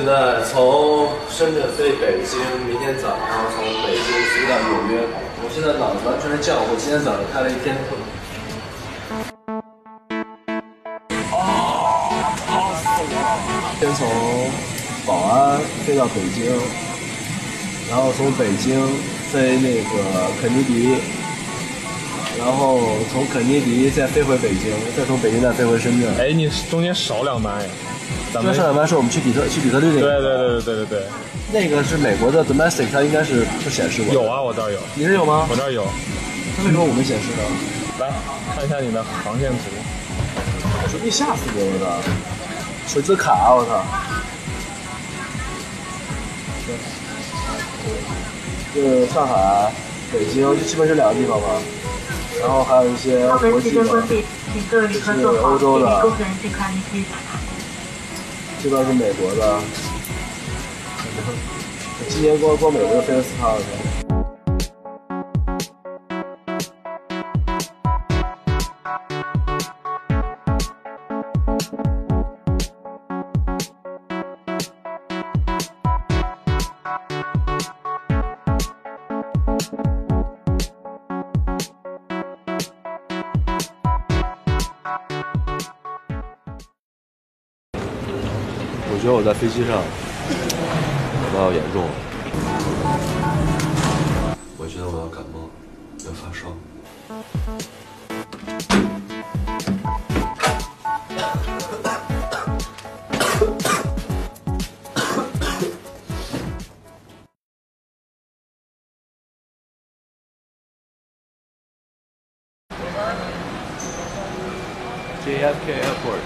现在从深圳飞北京，明天早上从北京飞到纽约。我现在脑子完全是浆糊，今天早上开了一天会。啊，好死了！先从宝安飞到北京，然后从北京飞那个肯尼迪，然后从肯尼迪再飞回北京，再从北京再飞回深圳。哎，你中间少两班呀？咱们那上两班是我们去底特去底特律那对个，对对对对对对，那个是美国的 domestic，它应该是不显示过。有，啊，我这儿有，你这有吗？我这儿有。那为什么我没显示呢？来看一下你的航线图。手机吓死我了的，手机卡啊！我操！就上海、北京，就基本是两个地方吧。然后还有一些国际的，即将关闭，请这边是美国的。今年光光美国就飞了四趟了。我觉得我在飞机上感冒严重了，我觉得我要感冒，要发烧。JFK Airport，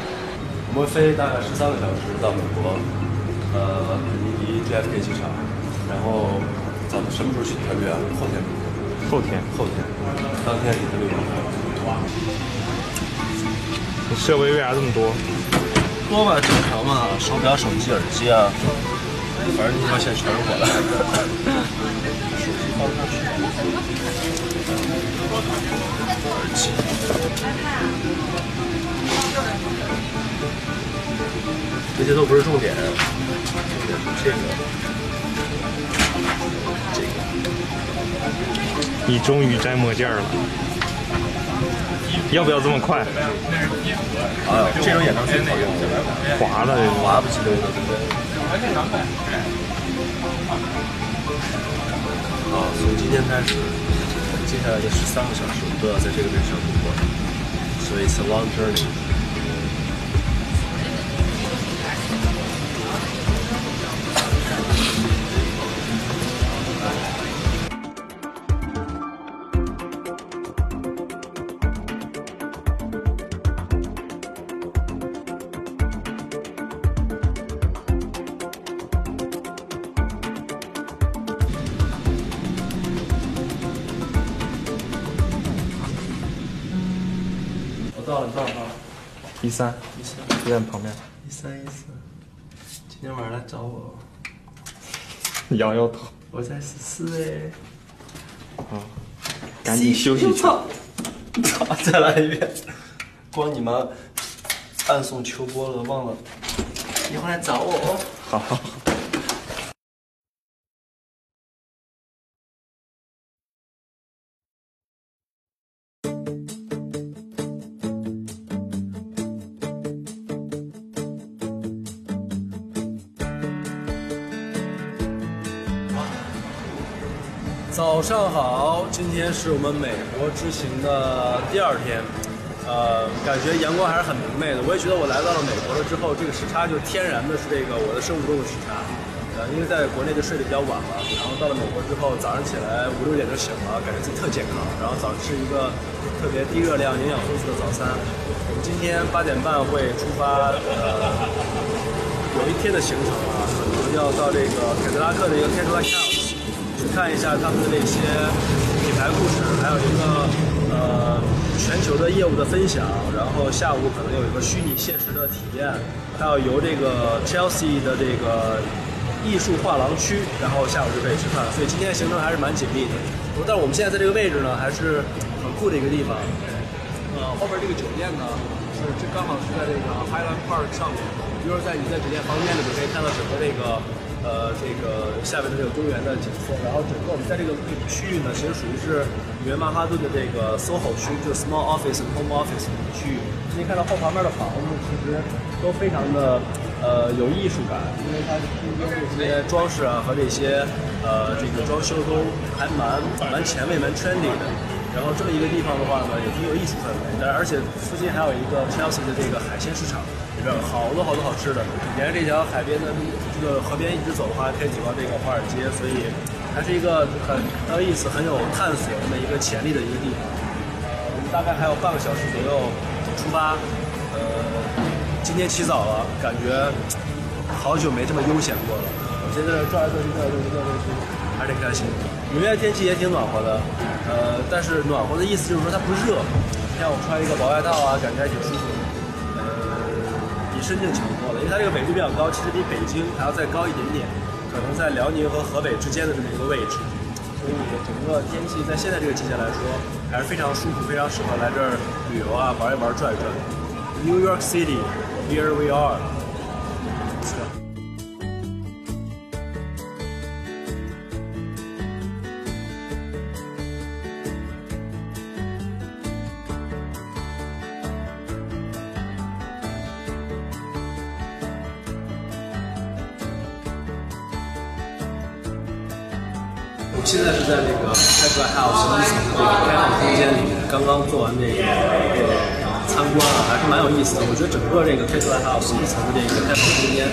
我们飞大概十三个小时后天，后天，后天，当天底特律。你设备为啥这么多？多吧，正常嘛，手表、手机、耳机啊，反正你说现在全是我的。手机放上去，耳机。这些都不是重点，重点是，这个。你终于摘墨镜了，要不要这么快？啊，这种演唱最好用，滑的。滑不起来的，对不对？好，从今天开始，接下来的十三个小时，我们都要在这个位置上度过，所以 it's a long journey。我到了，你到了，到了。一三，一三就在你旁边。一三一四，今天晚上来找我，摇摇头。我在十四哎。啊，赶紧休息去。操！操！再来一遍。光你们暗送秋波了，忘了。一会儿来找我哦。好好早上好，今天是我们美国之行的第二天，呃，感觉阳光还是很明媚的。我也觉得我来到了美国了之后，这个时差就天然的是这个我的生物钟的时差，呃，因为在国内就睡得比较晚了，然后到了美国之后，早上起来五六点就醒了，感觉自己特健康，然后早上吃一个特别低热量、营养丰富的早餐。我们今天八点半会出发，呃，有一天的行程啊，可能要到这个凯迪拉克的一个 Cadillac。看一下他们的这些品牌故事，还有一个呃全球的业务的分享，然后下午可能有一个虚拟现实的体验，还有由这个 Chelsea 的这个艺术画廊区，然后下午就可以吃饭，所以今天的行程还是蛮紧密的。但是我们现在在这个位置呢，还是很酷的一个地方。呃，后边这个酒店呢，是这刚好是在这个 Highland Park 上面，就是在你在酒店房间里面可以看到整个这个呃这个下面的这个公园的景色，然后整个我们在这个区域呢，其实属于是纽约曼哈顿的这个 SOHO 区，就是 Small Office Home Office 的区域。你可以看到后旁边的房子其实都非常的呃有艺术感，因为它中间这些装饰啊和这些呃这个装修都还蛮蛮前卫、蛮 trendy 的。然后这么一个地方的话呢，也挺有艺术氛围，但而且附近还有一个 Chelsea 的这个海鲜市场，边好多好多好吃的。沿着这条海边的这个河边一直走的话，可以走到这个华尔街，所以还是一个很很有意思、很有探索的一个潜力的一个地方。呃，我们大概还有半个小时左右出发。呃，今天起早了，感觉好久没这么悠闲过了。我现在转来转去，转来转去，转来转去，还是挺开心。纽约天气也挺暖和的，呃，但是暖和的意思就是说它不热。你看我穿一个薄外套啊，感觉还挺舒服的。深圳强多了，因为它这个纬度比较高，其实比北京还要再高一点点，可能在辽宁和河北之间的这么一个位置。所以整个天气在现在这个季节来说，还是非常舒服，非常适合来这儿旅游啊，玩一玩，转一转。New York City, here we are. 现在是在这个 Tesla House 一层的这个开放空间里面，刚刚做完这个一个参观啊，还是蛮有意思的。我觉得整个这个 Tesla House 一层的这个开放空间，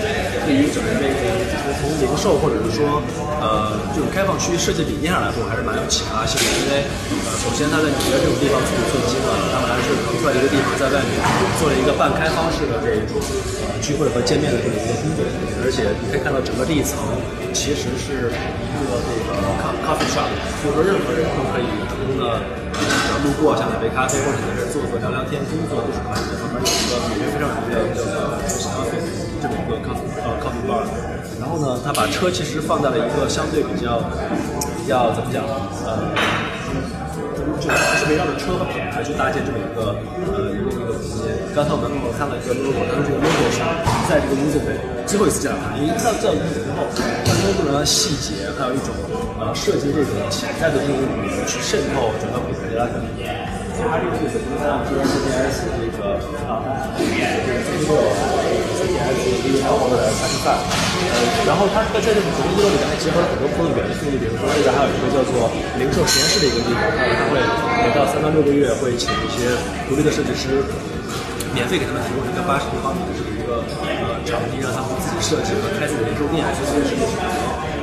对于整个这个就是从零售或者是说呃这种开放区设计理念上来说，还是蛮有启发性的。因为呃，首先它在纽约这种地方寸土寸金啊，他们还是腾出来一个地方，在外面做了一个半开放式的这种呃聚会和见面的这么一个空间，而且你可以看到整个这一层其实是做这个咖咖啡 shop，就是说任何人都可以普通的呃路过想买杯咖啡或者在这坐坐聊聊天、工作都是可以的。旁边有一个纽约非常有名的叫做 coffee 这么一个 coffee 呃 coffee bar，然后呢，他把车其实放在了一个相对比较比较怎么讲呃。就还是围绕着车和品牌去搭建这么一个呃一个一个空间。刚才我们看了一个 logo，它的这个 logo 是，在这个屋子里最后一次见到它，因为到这 logo 之后，它 logo 的细节还有一种呃设计这种潜在的这种语言去渗透整个品牌的感觉。它这个是怎么样？G S G S 这个啊，这个 C 六 C S V 包括的 X 三，呃，然后它在这个整个一楼里面还结合了很多不同的元素，比如说这边还有一个叫做零售实验室的一个地方，它会每到三到六个月会请一些独立的设计师，免费给他们提供一个八十平方米的这么一个呃场地，让他们自己设计和开自己的零售店，去做设计师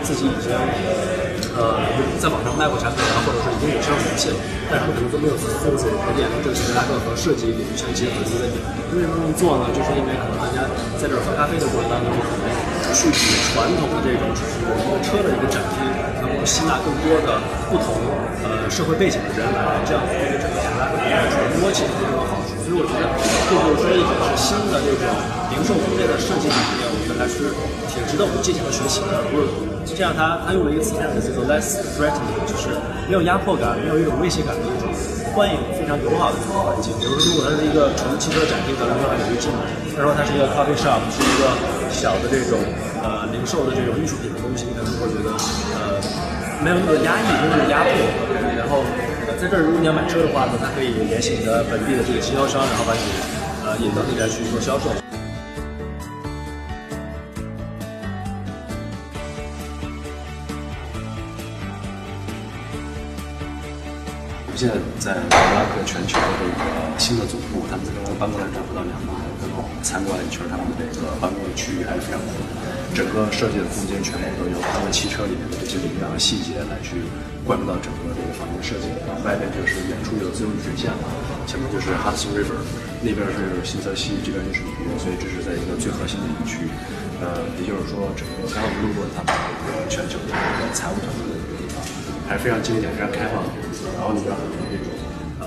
自己已经呃呃在网上卖过产品啊，或者是已经有销售名气了，但是可能都没有自己做自己的开店，这个是大个和设计领域相结合的一个点。为什么这么做呢？就是因为可能大家在这儿喝咖啡的过程当中，可能去比传统的这种只是一个车的一个展厅，能够吸纳更多的不同呃社会背景的人来，这样子对整个品牌和品牌传播起来更有好处。所以我觉得这就是说一种是新的这种零售空间的设计理念，我觉得还是挺值得我们借鉴和学习的。不是这样，他他用了一个词，叫做 less threatening，就是没有压迫感，没有一种威胁感的一种欢迎，非常友好的一种环境。比如说，如果它是一个纯汽车展厅，可能说很离近；他说它是一个 coffee shop，是一个小的这种呃零售的这种艺术品的东西，你可能会觉得呃没有那么压抑，没有那么压迫。然后在这儿，如果你要买车的话呢，它可以联系你的本地的这个经销商，然后把你呃引到那边去做销售。现在在克拉克全球的这个新的总部，他们在刚刚搬过来这不到两年，参观了一圈他们的这个办公的区域，还是非常大的。整个设计的空间全部都由他们汽车里面的这些领养的细节来去灌入到整个这个房间的设计。外边就是远处有自由女水线，前面就是 Hudson River，那边是新泽西，这边就是纽约，所以这是在一个最核心的一个区域。呃，也就是说，整个刚刚我们路过他们这个全球的这个财务团队的一个地方，还是非常经典、非常开放的。然后里边很多这种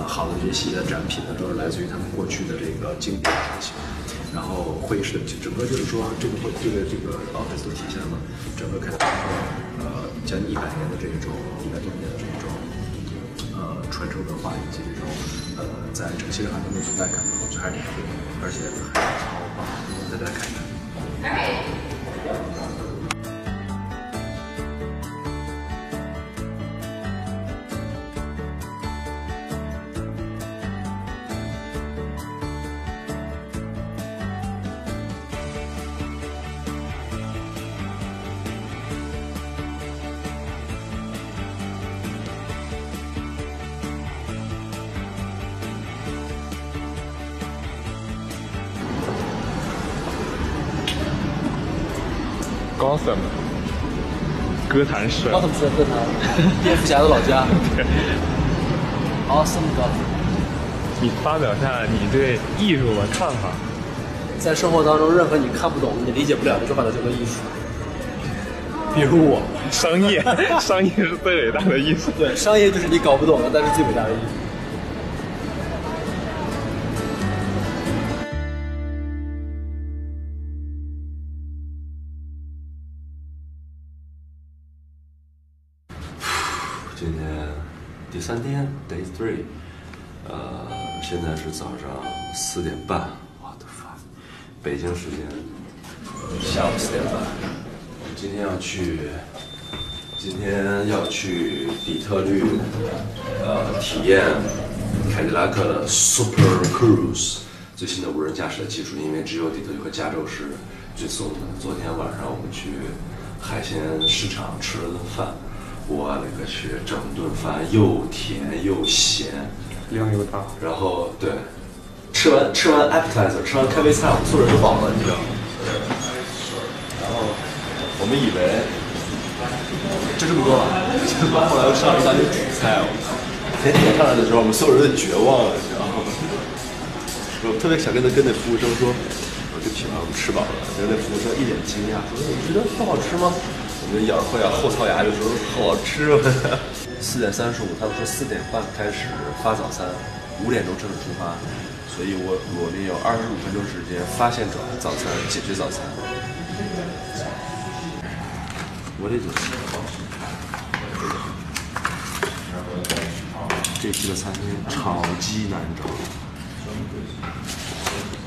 好的这些展品呢，都是来自于他们过去的这个经典设计。然后会议室的整个就是说，这个会这个这个 office 都体现了整个开发呃将近一百年的这种一百多年的这种呃传承文化以及这种呃在整个西海岸的存在感，我觉得还是挺酷的，而且还超棒，大家看一看。高森，哥谭市。高层是在哥谭，蝙蝠侠的老家。Awesome Gotham。你发表下你对艺术的看法。在生活当中，任何你看不懂、你理解不了的，就把它叫做艺术。比如我，商业，商业是最伟大的艺术。对，商业就是你搞不懂的，但是最伟大的艺术。第三天，Day Three，呃，现在是早上四点半，我的妈，北京时间下午四点半。我们今天要去，今天要去底特律，呃，体验凯迪拉克的 Super Cruise 最新的无人驾驶的技术，因为只有底特律和加州是最送的。昨天晚上我们去海鲜市场吃了顿饭。我勒个去！整顿饭又甜又咸，量又大。然后对，吃完吃完 appetizer，吃完开胃菜，我们所有人都饱了，你知道吗？然后我们以为就这么多了，结果后来又上了一大堆主菜，我操！甜点上来的时候，我们所有人都绝望了，你知道吗？我特别想跟他跟那服务生说，我对不起啊，我们吃饱了。结果那服务生一脸惊讶，说：“你觉得不好吃吗？”我们咬着牙后槽牙就说好吃吗？四点三十五，他们说四点半开始发早餐，五点钟正式出发，所以我我们有二十五分钟时间发现早早餐，解决早餐。我这就是这期的餐厅超级难找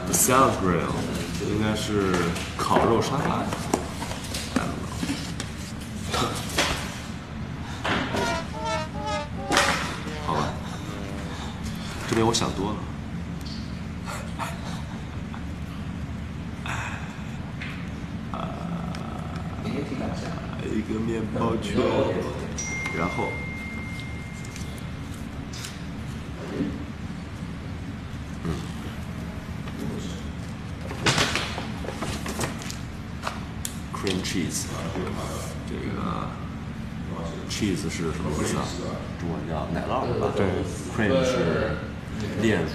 ，The Salad Grill 应该是烤肉沙拉。这边我想多了。一个面包圈，然后，嗯，cream cheese，这个 cheese 是什么意思啊？中文叫奶酪是吧？对，cream 是炼乳，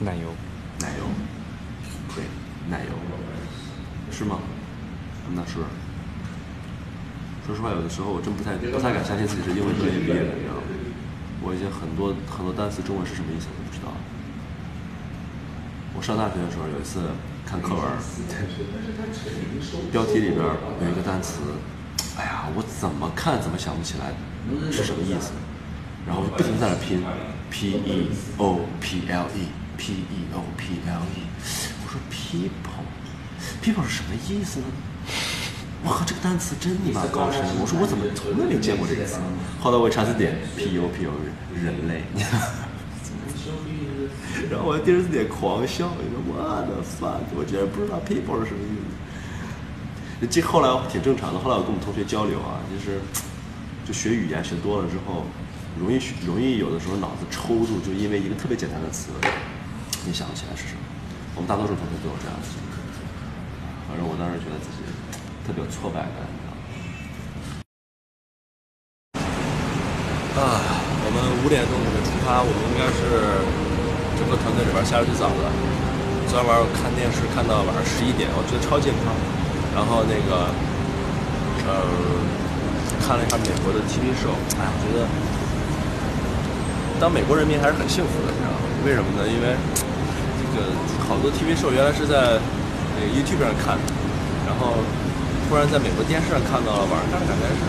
奶油。奶油，cream 奶油，是吗那是。说实话，有的时候我真不太不太敢相信自己是英文专业毕业的，你知道吗？我已经很多很多单词中文是什么意思我都不知道。我上大学的时候有一次看课文，标题里边有一个单词，哎呀，我怎么看怎么想不起来是什么意思，然后我就不停在那拼，P E O P L E，P E O P L E，我说 people，people 是什么意思呢？我靠，这个单词真你妈高深！我说我怎么从来没见过这个词？后来我查字典，P U P U 人类，然后我第二次点狂笑，我说我的 fuck，我居然不知道 people 是什么意思。这后来挺正常的，后来我跟我们同学交流啊，就是就学语言学多了之后，容易容易有的时候脑子抽住，就因为一个特别简单的词，你想不起来是什么。我们大多数同学都有这样的经历，反正我当时觉得自己。特别有挫败感，啊，我们五点钟准备出发，我们应该是整个团队里边下的最早的。昨天晚上我看电视看到晚上十一点，我觉得超健康。然后那个，呃，看了一下美国的 TV show，哎，我觉得当美国人民还是很幸福的，你知道吗？为什么呢？因为这个好多 TV show 原来是在那个 YouTube 上看的，然后。突然在美国电视上看到了，晚上看感觉是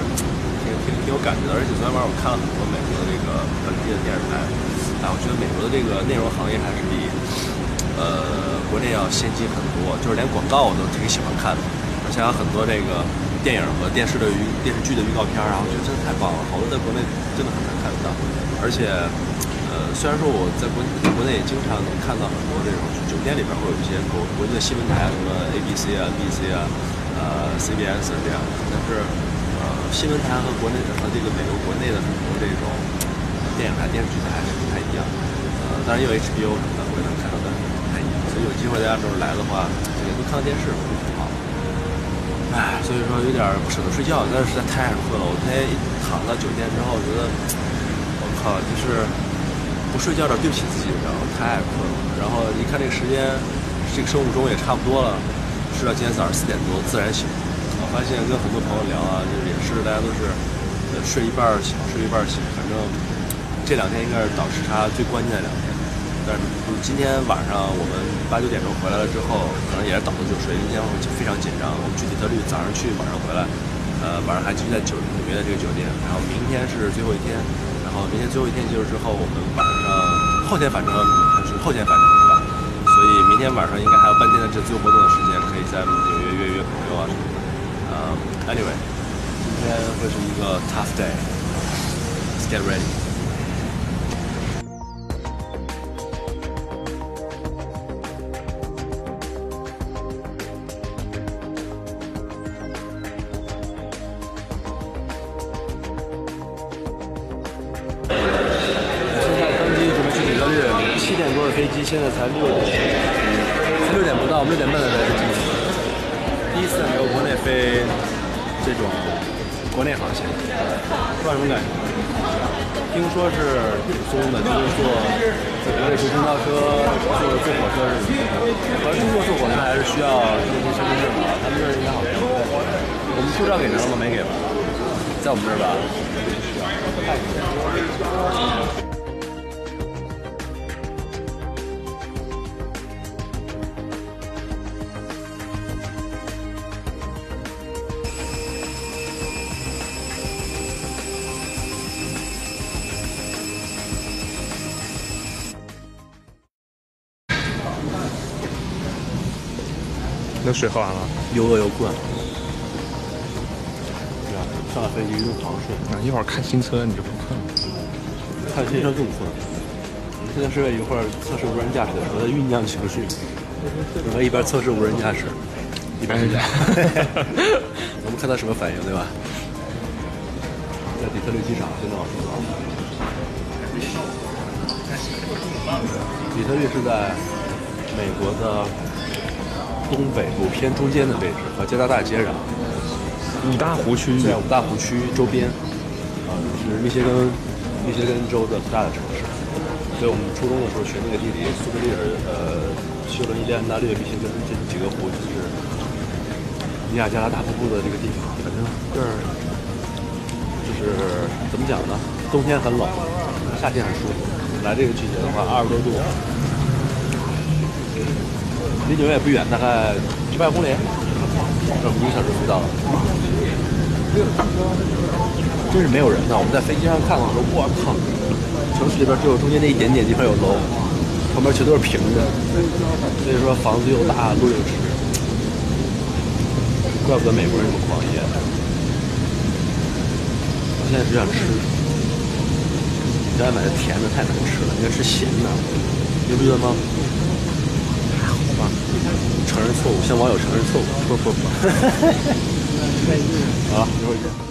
挺挺挺有感觉的。而且昨天晚上我看了很多美国的这个本地的电视台，啊，我觉得美国的这个内容行业还是比呃国内要先进很多，就是连广告我都挺喜欢看的，而且还有很多这个电影和电视的预电视剧的预告片儿啊，我觉得真的太棒了，好多在国内真的很难看得到，而且。呃，虽然说我在国国内也经常能看到很多这种酒店里边会有一些国国际的新闻台，什么 ABC 啊、NBC 啊、呃 CBS 这样的，但是呃新闻台和国内和这个美国国内的很多这种电影台、电视剧台还是不太一样。呃，当然也有 HBO 什么的，我也能看到的不太一样。所以有机会大家时候来的话，也都看看电视好。唉，所以说有点不舍得睡觉，但是实在太困了。我那天一躺到酒店之后，觉得我靠，就是。不睡觉有点对不起自己，然后太困了。然后一看这个时间，这个生物钟也差不多了，睡到今天早上四点多自然醒。我发现跟很多朋友聊啊，就是也是大家都是睡一半醒，睡一半醒。反正这两天应该是倒时差最关键的两天。但是就今天晚上我们八九点钟回来了之后，可能也是倒头就睡，今天会非常紧张。我们去底特律，早上去，晚上回来，呃，晚上还继续在酒纽约的这个酒店。然后明天是最后一天。然后明天最后一天结束之后，我们晚上后天反正还是后天反正是吧？所以明天晚上应该还有半天的这自由活动的时间，可以在纽约约约朋友啊什么的。呃，anyway，今天会是一个 tough day，get ready。飞机现在才六点，六点不到，六点半才飞机。第一次在美国内飞这种国内航线，不知道什么感觉。听说是挺松的，就是坐在国内坐公交车、坐坐火车什么的。反正中国坐火车还是需要登记身份证的，他们这儿应该好像不用。我们护照给他了吗？没给吧？在我们这儿吧？水喝完了，又饿又困。对啊，上了飞机又狂睡。啊，一会儿看新车你就不困了。看新车更困。现在是一会儿测试无人驾驶的时候，在酝酿情绪。我们一边测试无人驾驶，一边讲。我们看他什么反应，对吧？在底特律机场，现在往出走。底特律是在美国的。东北部偏中间的位置和加拿大接壤，五大湖区在五大湖区周边，啊，是密歇根密歇根州的最大的城市。所以我们初中的时候学那个地理，苏格利尔、呃，休伦伊利安大略、密歇根这几个湖就是尼亚加拉大瀑布的这个地方。反正这儿就是怎么讲呢？冬天很冷，夏天很舒服。来这个季节的话，二十多度。离纽约也不远，大概几百公里，这一个小时就到了。真是没有人呢。我们在飞机上看的时候，我靠，城市里边只有中间那一点点地方有楼，旁边全都是平的。所以说房子又大，路又直，怪不得美国人这么狂野。我现在只想吃，你刚才买的甜的太难吃了，应该吃咸的，你不觉得吗？承认错误，向网友承认错误。不不不，好了，一会儿见。